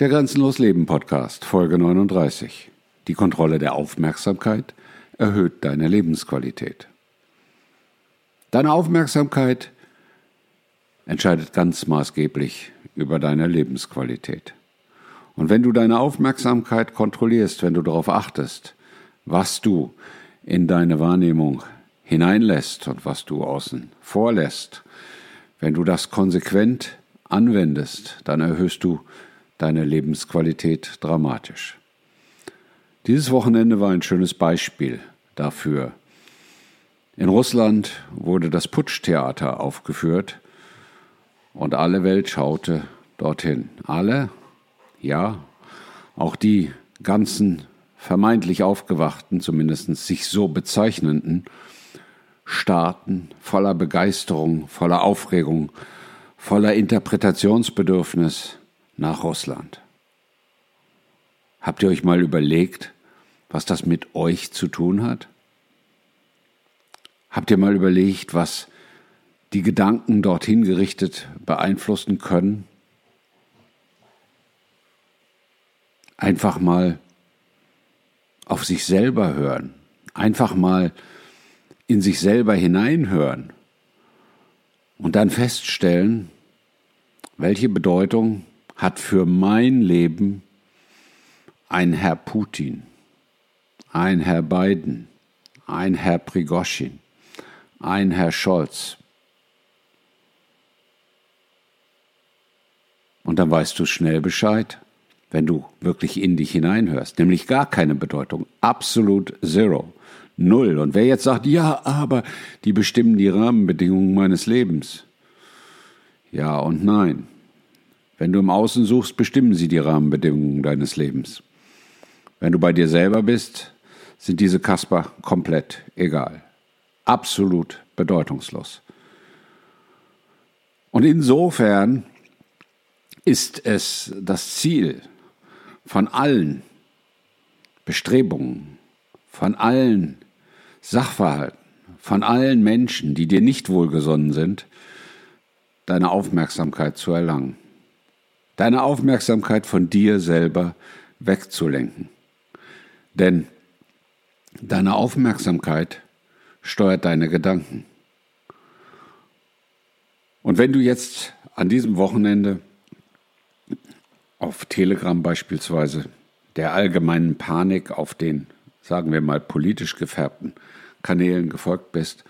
Der Grenzenlos Leben Podcast, Folge 39. Die Kontrolle der Aufmerksamkeit erhöht deine Lebensqualität. Deine Aufmerksamkeit entscheidet ganz maßgeblich über deine Lebensqualität. Und wenn du deine Aufmerksamkeit kontrollierst, wenn du darauf achtest, was du in deine Wahrnehmung hineinlässt und was du außen vorlässt, wenn du das konsequent anwendest, dann erhöhst du deine Lebensqualität dramatisch. Dieses Wochenende war ein schönes Beispiel dafür. In Russland wurde das Putschtheater aufgeführt und alle Welt schaute dorthin. Alle, ja, auch die ganzen vermeintlich aufgewachten, zumindest sich so bezeichnenden, starten voller Begeisterung, voller Aufregung, voller Interpretationsbedürfnis nach Russland. Habt ihr euch mal überlegt, was das mit euch zu tun hat? Habt ihr mal überlegt, was die Gedanken dorthin gerichtet beeinflussen können? Einfach mal auf sich selber hören, einfach mal in sich selber hineinhören und dann feststellen, welche Bedeutung hat für mein Leben ein Herr Putin, ein Herr Biden, ein Herr Prigoschin, ein Herr Scholz. Und dann weißt du schnell Bescheid, wenn du wirklich in dich hineinhörst, nämlich gar keine Bedeutung, absolut zero, null. Und wer jetzt sagt, ja, aber die bestimmen die Rahmenbedingungen meines Lebens. Ja und nein. Wenn du im Außen suchst, bestimmen sie die Rahmenbedingungen deines Lebens. Wenn du bei dir selber bist, sind diese Kasper komplett egal. Absolut bedeutungslos. Und insofern ist es das Ziel von allen Bestrebungen, von allen Sachverhalten, von allen Menschen, die dir nicht wohlgesonnen sind, deine Aufmerksamkeit zu erlangen deine Aufmerksamkeit von dir selber wegzulenken. Denn deine Aufmerksamkeit steuert deine Gedanken. Und wenn du jetzt an diesem Wochenende auf Telegram beispielsweise der allgemeinen Panik auf den, sagen wir mal, politisch gefärbten Kanälen gefolgt bist,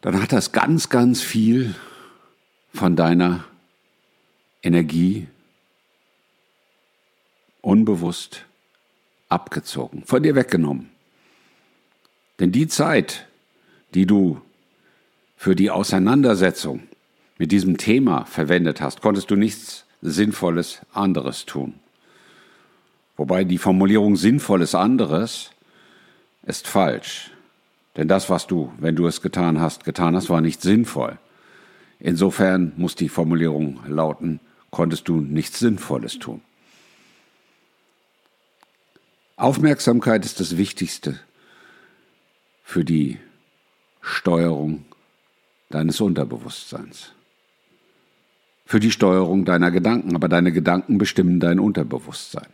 dann hat das ganz, ganz viel von deiner Energie unbewusst abgezogen, von dir weggenommen. Denn die Zeit, die du für die Auseinandersetzung mit diesem Thema verwendet hast, konntest du nichts Sinnvolles anderes tun. Wobei die Formulierung Sinnvolles anderes ist falsch. Denn das, was du, wenn du es getan hast, getan hast, war nicht sinnvoll. Insofern muss die Formulierung lauten, konntest du nichts Sinnvolles tun. Aufmerksamkeit ist das Wichtigste für die Steuerung deines Unterbewusstseins. Für die Steuerung deiner Gedanken, aber deine Gedanken bestimmen dein Unterbewusstsein.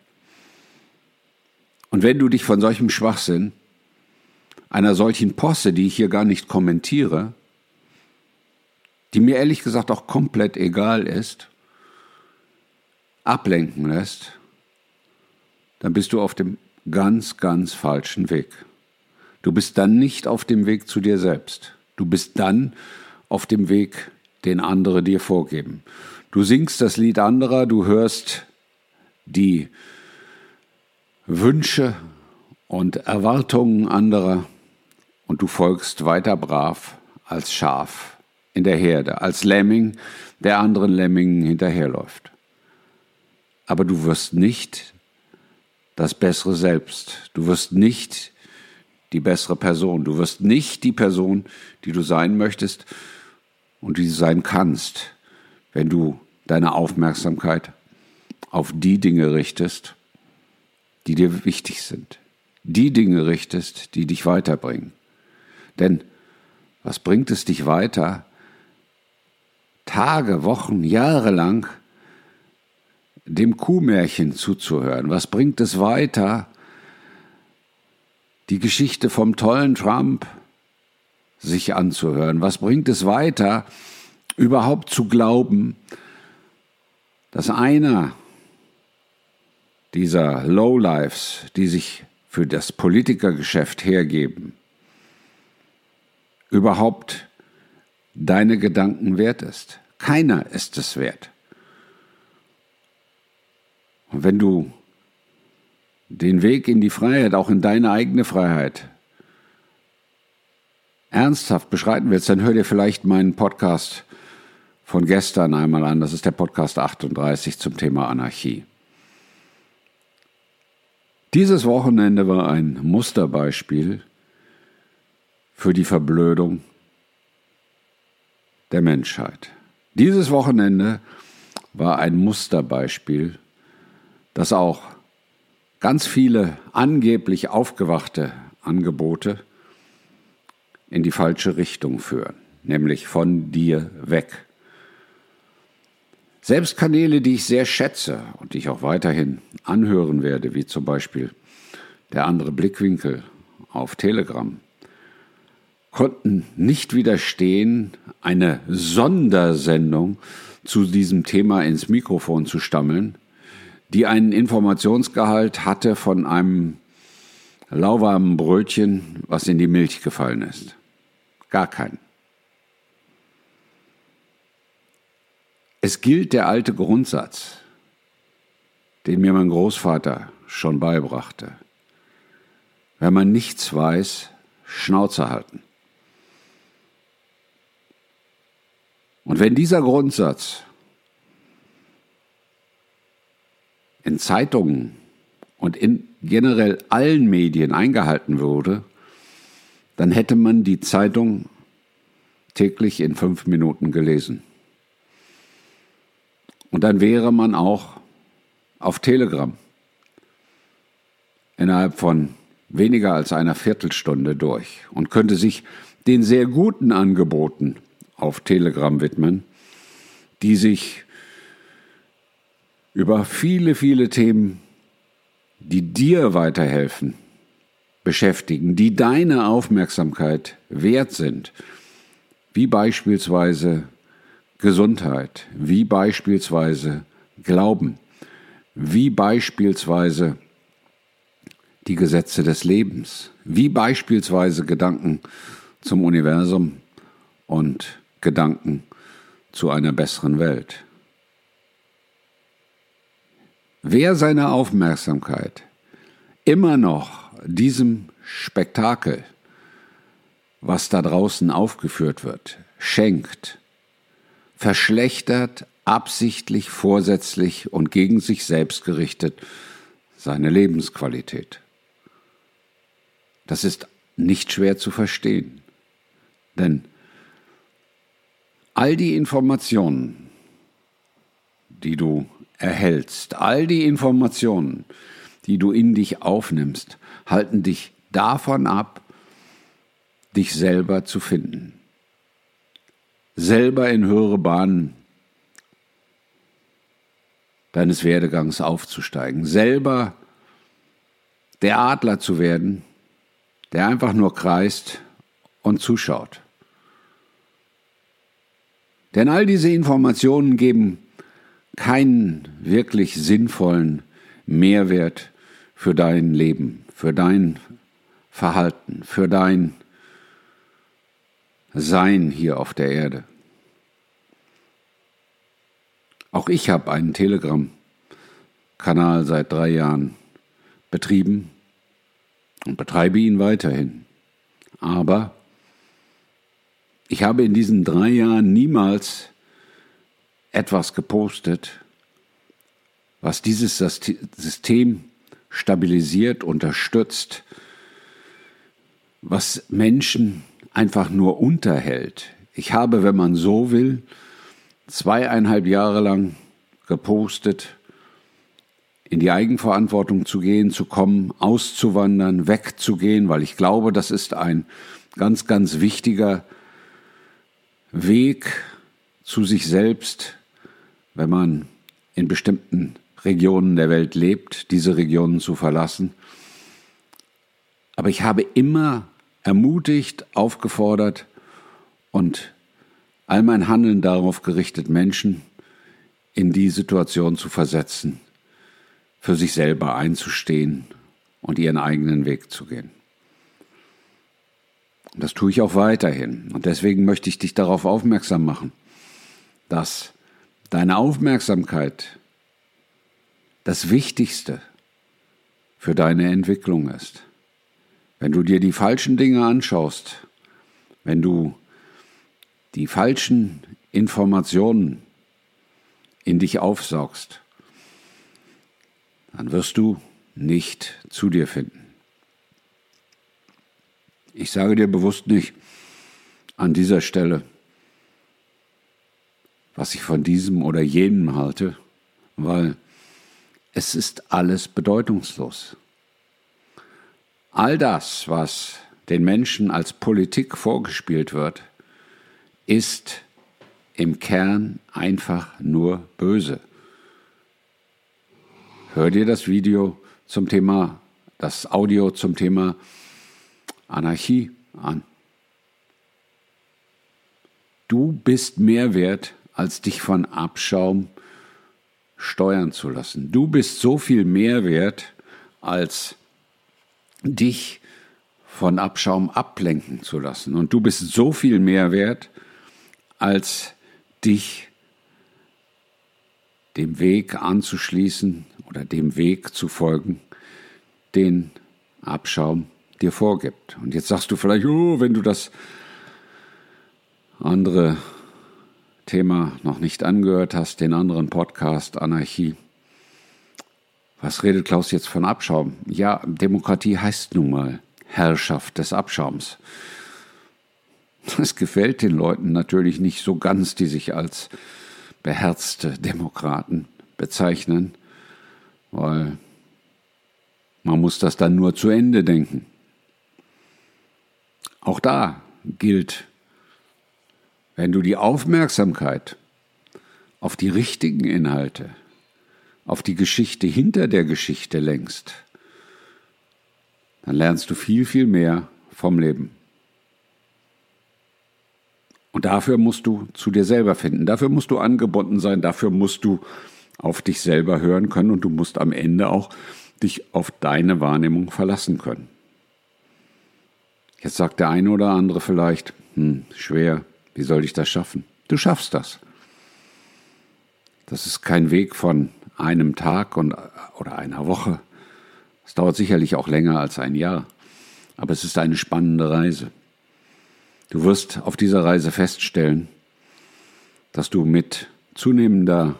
Und wenn du dich von solchem Schwachsinn, einer solchen Posse, die ich hier gar nicht kommentiere, die mir ehrlich gesagt auch komplett egal ist, ablenken lässt, dann bist du auf dem ganz, ganz falschen Weg. Du bist dann nicht auf dem Weg zu dir selbst. Du bist dann auf dem Weg, den andere dir vorgeben. Du singst das Lied anderer, du hörst die Wünsche und Erwartungen anderer und du folgst weiter brav als Schaf in der Herde, als Lemming, der anderen Lemmingen hinterherläuft aber du wirst nicht das bessere Selbst. Du wirst nicht die bessere Person. Du wirst nicht die Person, die du sein möchtest und die du sein kannst, wenn du deine Aufmerksamkeit auf die Dinge richtest, die dir wichtig sind. Die Dinge richtest, die dich weiterbringen. Denn was bringt es dich weiter, Tage, Wochen, Jahre lang dem Kuhmärchen zuzuhören? Was bringt es weiter, die Geschichte vom tollen Trump sich anzuhören? Was bringt es weiter, überhaupt zu glauben, dass einer dieser Lowlifes, die sich für das Politikergeschäft hergeben, überhaupt deine Gedanken wert ist. Keiner ist es wert. Und wenn du den Weg in die Freiheit, auch in deine eigene Freiheit, ernsthaft beschreiten willst, dann hör dir vielleicht meinen Podcast von gestern einmal an. Das ist der Podcast 38 zum Thema Anarchie. Dieses Wochenende war ein Musterbeispiel für die Verblödung der Menschheit. Dieses Wochenende war ein Musterbeispiel, das auch ganz viele angeblich aufgewachte Angebote in die falsche Richtung führen, nämlich von dir weg. Selbst Kanäle, die ich sehr schätze und die ich auch weiterhin anhören werde, wie zum Beispiel der andere Blickwinkel auf Telegram, konnten nicht widerstehen, eine Sondersendung zu diesem Thema ins Mikrofon zu stammeln, die einen Informationsgehalt hatte von einem lauwarmen Brötchen, was in die Milch gefallen ist. Gar keinen. Es gilt der alte Grundsatz, den mir mein Großvater schon beibrachte. Wenn man nichts weiß, Schnauze halten. Und wenn dieser Grundsatz in Zeitungen und in generell allen Medien eingehalten würde, dann hätte man die Zeitung täglich in fünf Minuten gelesen. Und dann wäre man auch auf Telegram innerhalb von weniger als einer Viertelstunde durch und könnte sich den sehr guten Angeboten auf Telegram widmen, die sich über viele, viele Themen, die dir weiterhelfen, beschäftigen, die deine Aufmerksamkeit wert sind, wie beispielsweise Gesundheit, wie beispielsweise Glauben, wie beispielsweise die Gesetze des Lebens, wie beispielsweise Gedanken zum Universum und Gedanken zu einer besseren Welt. Wer seine Aufmerksamkeit immer noch diesem Spektakel, was da draußen aufgeführt wird, schenkt, verschlechtert absichtlich, vorsätzlich und gegen sich selbst gerichtet seine Lebensqualität. Das ist nicht schwer zu verstehen, denn all die Informationen, die du erhältst, all die Informationen, die du in dich aufnimmst, halten dich davon ab, dich selber zu finden, selber in höhere Bahnen deines Werdegangs aufzusteigen, selber der Adler zu werden, der einfach nur kreist und zuschaut. Denn all diese Informationen geben keinen wirklich sinnvollen Mehrwert für dein Leben, für dein Verhalten, für dein Sein hier auf der Erde. Auch ich habe einen Telegram-Kanal seit drei Jahren betrieben und betreibe ihn weiterhin. Aber ich habe in diesen drei Jahren niemals etwas gepostet, was dieses System stabilisiert, unterstützt, was Menschen einfach nur unterhält. Ich habe, wenn man so will, zweieinhalb Jahre lang gepostet, in die Eigenverantwortung zu gehen, zu kommen, auszuwandern, wegzugehen, weil ich glaube, das ist ein ganz, ganz wichtiger Weg zu sich selbst, wenn man in bestimmten Regionen der Welt lebt, diese Regionen zu verlassen. Aber ich habe immer ermutigt, aufgefordert und all mein Handeln darauf gerichtet, Menschen in die Situation zu versetzen, für sich selber einzustehen und ihren eigenen Weg zu gehen. Und das tue ich auch weiterhin. Und deswegen möchte ich dich darauf aufmerksam machen, dass deine Aufmerksamkeit das Wichtigste für deine Entwicklung ist. Wenn du dir die falschen Dinge anschaust, wenn du die falschen Informationen in dich aufsaugst, dann wirst du nicht zu dir finden. Ich sage dir bewusst nicht an dieser Stelle, was ich von diesem oder jenem halte, weil es ist alles bedeutungslos. All das, was den Menschen als Politik vorgespielt wird, ist im Kern einfach nur böse. Hör dir das Video zum Thema, das Audio zum Thema Anarchie an. Du bist mehr wert, als dich von Abschaum steuern zu lassen. Du bist so viel mehr wert, als dich von Abschaum ablenken zu lassen. Und du bist so viel mehr wert, als dich dem Weg anzuschließen oder dem Weg zu folgen, den Abschaum dir vorgibt. Und jetzt sagst du vielleicht, oh, wenn du das andere Thema noch nicht angehört hast, den anderen Podcast Anarchie. Was redet Klaus jetzt von Abschaum? Ja, Demokratie heißt nun mal Herrschaft des Abschaums. Das gefällt den Leuten natürlich nicht so ganz, die sich als beherzte Demokraten bezeichnen, weil man muss das dann nur zu Ende denken. Auch da gilt, wenn du die Aufmerksamkeit auf die richtigen Inhalte, auf die Geschichte hinter der Geschichte lenkst, dann lernst du viel, viel mehr vom Leben. Und dafür musst du zu dir selber finden, dafür musst du angebunden sein, dafür musst du auf dich selber hören können und du musst am Ende auch dich auf deine Wahrnehmung verlassen können. Jetzt sagt der eine oder andere vielleicht, hm, schwer, wie soll ich das schaffen? Du schaffst das. Das ist kein Weg von einem Tag und, oder einer Woche. Es dauert sicherlich auch länger als ein Jahr, aber es ist eine spannende Reise. Du wirst auf dieser Reise feststellen, dass du mit zunehmender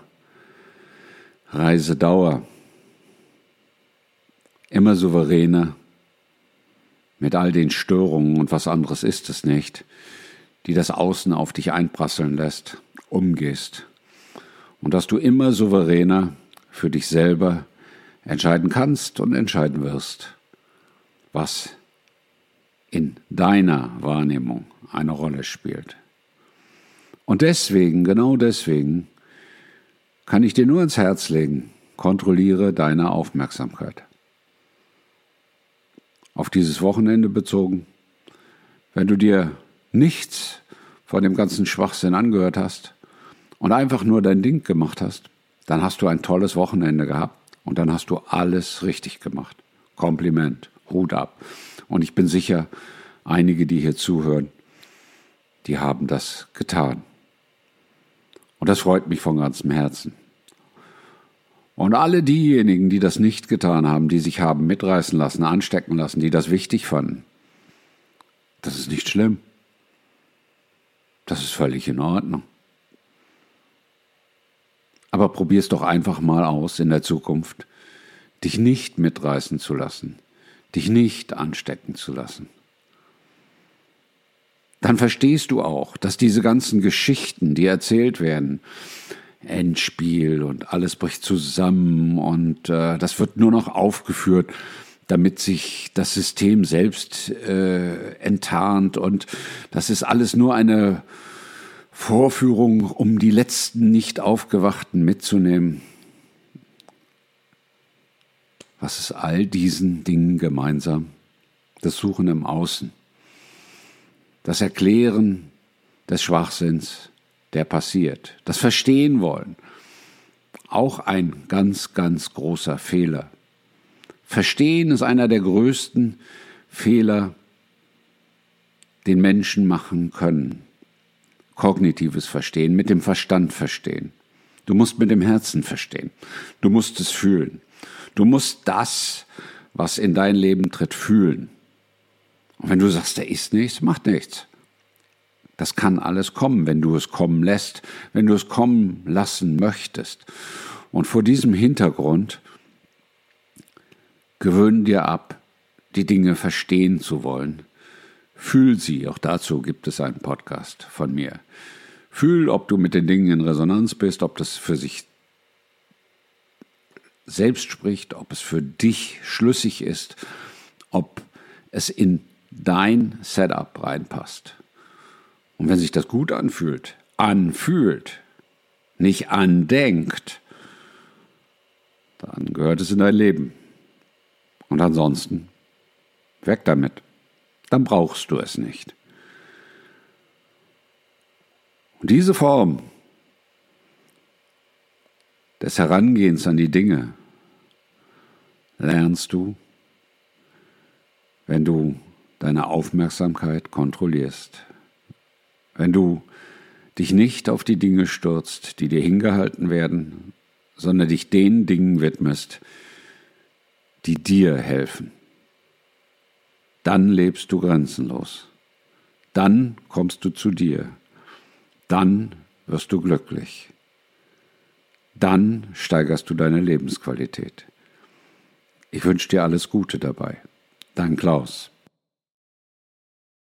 Reisedauer immer souveräner mit all den Störungen und was anderes ist es nicht, die das Außen auf dich einprasseln lässt, umgehst. Und dass du immer souveräner für dich selber entscheiden kannst und entscheiden wirst, was in deiner Wahrnehmung eine Rolle spielt. Und deswegen, genau deswegen, kann ich dir nur ins Herz legen, kontrolliere deine Aufmerksamkeit auf dieses Wochenende bezogen, wenn du dir nichts von dem ganzen Schwachsinn angehört hast und einfach nur dein Ding gemacht hast, dann hast du ein tolles Wochenende gehabt und dann hast du alles richtig gemacht. Kompliment, Hut ab. Und ich bin sicher, einige, die hier zuhören, die haben das getan. Und das freut mich von ganzem Herzen. Und alle diejenigen, die das nicht getan haben, die sich haben mitreißen lassen, anstecken lassen, die das wichtig fanden, das ist nicht schlimm. Das ist völlig in Ordnung. Aber probier's doch einfach mal aus in der Zukunft, dich nicht mitreißen zu lassen, dich nicht anstecken zu lassen. Dann verstehst du auch, dass diese ganzen Geschichten, die erzählt werden, Endspiel und alles bricht zusammen und äh, das wird nur noch aufgeführt, damit sich das System selbst äh, enttarnt und das ist alles nur eine Vorführung, um die letzten nicht aufgewachten mitzunehmen. Was ist all diesen Dingen gemeinsam? Das Suchen im Außen, das Erklären des Schwachsinns, der passiert, das Verstehen wollen. Auch ein ganz, ganz großer Fehler. Verstehen ist einer der größten Fehler, den Menschen machen können. Kognitives Verstehen, mit dem Verstand verstehen. Du musst mit dem Herzen verstehen. Du musst es fühlen. Du musst das, was in dein Leben tritt, fühlen. Und wenn du sagst, da ist nichts, macht nichts. Das kann alles kommen, wenn du es kommen lässt, wenn du es kommen lassen möchtest. Und vor diesem Hintergrund gewöhn dir ab, die Dinge verstehen zu wollen. Fühl sie, auch dazu gibt es einen Podcast von mir. Fühl, ob du mit den Dingen in Resonanz bist, ob das für sich selbst spricht, ob es für dich schlüssig ist, ob es in dein Setup reinpasst. Und wenn sich das gut anfühlt, anfühlt, nicht andenkt, dann gehört es in dein Leben. Und ansonsten, weg damit. Dann brauchst du es nicht. Und diese Form des Herangehens an die Dinge lernst du, wenn du deine Aufmerksamkeit kontrollierst, wenn du dich nicht auf die Dinge stürzt, die dir hingehalten werden, sondern dich den Dingen widmest, die dir helfen. Dann lebst du grenzenlos. Dann kommst du zu dir. Dann wirst du glücklich. Dann steigerst du deine Lebensqualität. Ich wünsche dir alles Gute dabei. Dein Klaus.